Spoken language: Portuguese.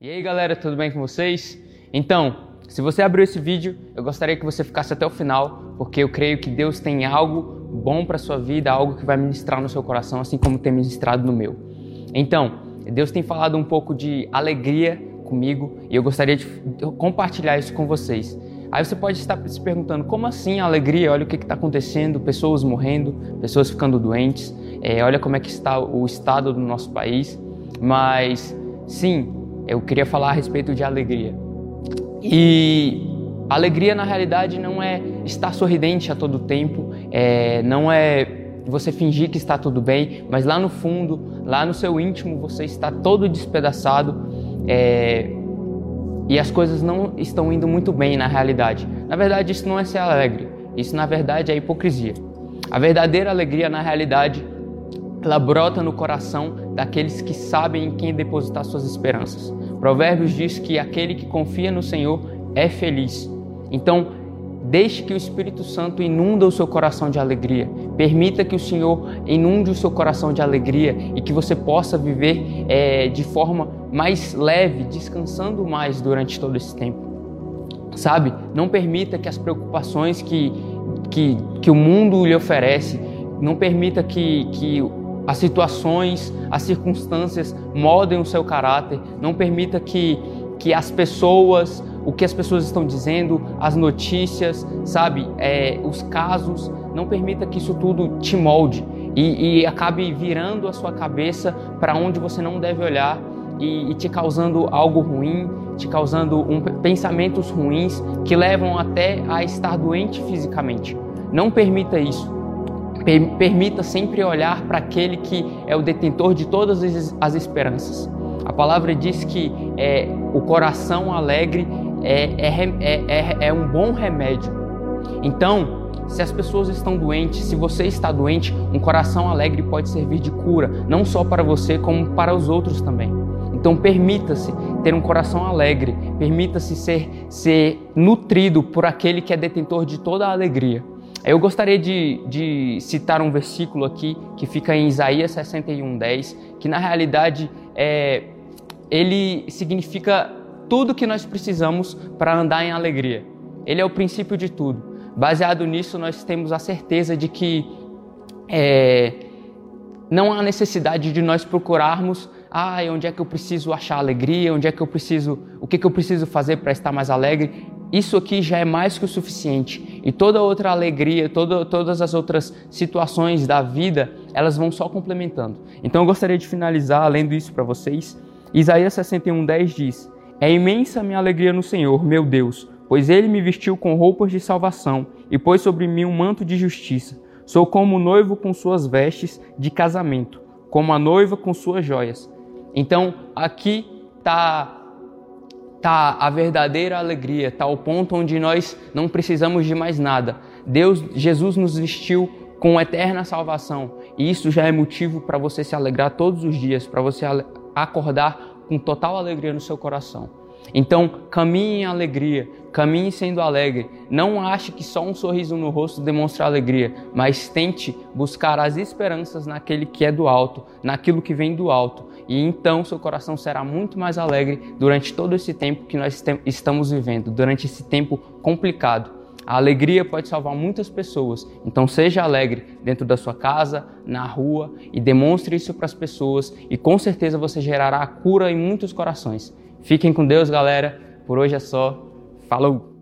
E aí galera, tudo bem com vocês? Então, se você abriu esse vídeo, eu gostaria que você ficasse até o final, porque eu creio que Deus tem algo bom para sua vida, algo que vai ministrar no seu coração, assim como tem ministrado no meu. Então, Deus tem falado um pouco de alegria comigo e eu gostaria de compartilhar isso com vocês. Aí você pode estar se perguntando, como assim alegria? Olha o que está acontecendo, pessoas morrendo, pessoas ficando doentes, é, olha como é que está o estado do nosso país. Mas, sim, eu queria falar a respeito de alegria. E alegria, na realidade, não é estar sorridente a todo tempo, é, não é você fingir que está tudo bem, mas lá no fundo, lá no seu íntimo, você está todo despedaçado é, e as coisas não estão indo muito bem na realidade. Na verdade, isso não é ser alegre, isso na verdade é hipocrisia. A verdadeira alegria, na realidade, ela brota no coração daqueles que sabem em quem depositar suas esperanças. Provérbios diz que aquele que confia no Senhor é feliz. Então, deixe que o Espírito Santo inunda o seu coração de alegria. Permita que o Senhor inunde o seu coração de alegria e que você possa viver é, de forma mais leve, descansando mais durante todo esse tempo. Sabe? Não permita que as preocupações que, que, que o mundo lhe oferece, não permita que, que as situações, as circunstâncias moldem o seu caráter. Não permita que, que as pessoas, o que as pessoas estão dizendo, as notícias, sabe, é, os casos, não permita que isso tudo te molde e, e acabe virando a sua cabeça para onde você não deve olhar e, e, te causando algo ruim, te causando um, pensamentos ruins que levam até a estar doente fisicamente. Não permita isso. Permita sempre olhar para aquele que é o detentor de todas as esperanças. A palavra diz que é, o coração alegre é, é, é, é um bom remédio. Então, se as pessoas estão doentes, se você está doente, um coração alegre pode servir de cura, não só para você, como para os outros também. Então, permita-se ter um coração alegre, permita-se ser, ser nutrido por aquele que é detentor de toda a alegria. Eu gostaria de, de, citar um versículo aqui que fica em Isaías 61:10, que na realidade é, ele significa tudo que nós precisamos para andar em alegria. Ele é o princípio de tudo. Baseado nisso, nós temos a certeza de que é, não há necessidade de nós procurarmos, ah, onde é que eu preciso achar alegria, onde é que eu preciso, o que, que eu preciso fazer para estar mais alegre. Isso aqui já é mais que o suficiente. E toda outra alegria, toda, todas as outras situações da vida, elas vão só complementando. Então eu gostaria de finalizar lendo isso para vocês. Isaías 61:10 diz: É imensa minha alegria no Senhor, meu Deus, pois ele me vestiu com roupas de salvação e pôs sobre mim um manto de justiça. Sou como o noivo com suas vestes de casamento, como a noiva com suas joias. Então, aqui está tá a verdadeira alegria, tá o ponto onde nós não precisamos de mais nada. Deus, Jesus nos vestiu com eterna salvação, e isso já é motivo para você se alegrar todos os dias, para você acordar com total alegria no seu coração. Então, caminhe em alegria, caminhe sendo alegre. Não ache que só um sorriso no rosto demonstra alegria, mas tente buscar as esperanças naquele que é do alto, naquilo que vem do alto. E então seu coração será muito mais alegre durante todo esse tempo que nós estamos vivendo, durante esse tempo complicado. A alegria pode salvar muitas pessoas, então seja alegre dentro da sua casa, na rua e demonstre isso para as pessoas e com certeza você gerará cura em muitos corações. Fiquem com Deus, galera. Por hoje é só. Falou!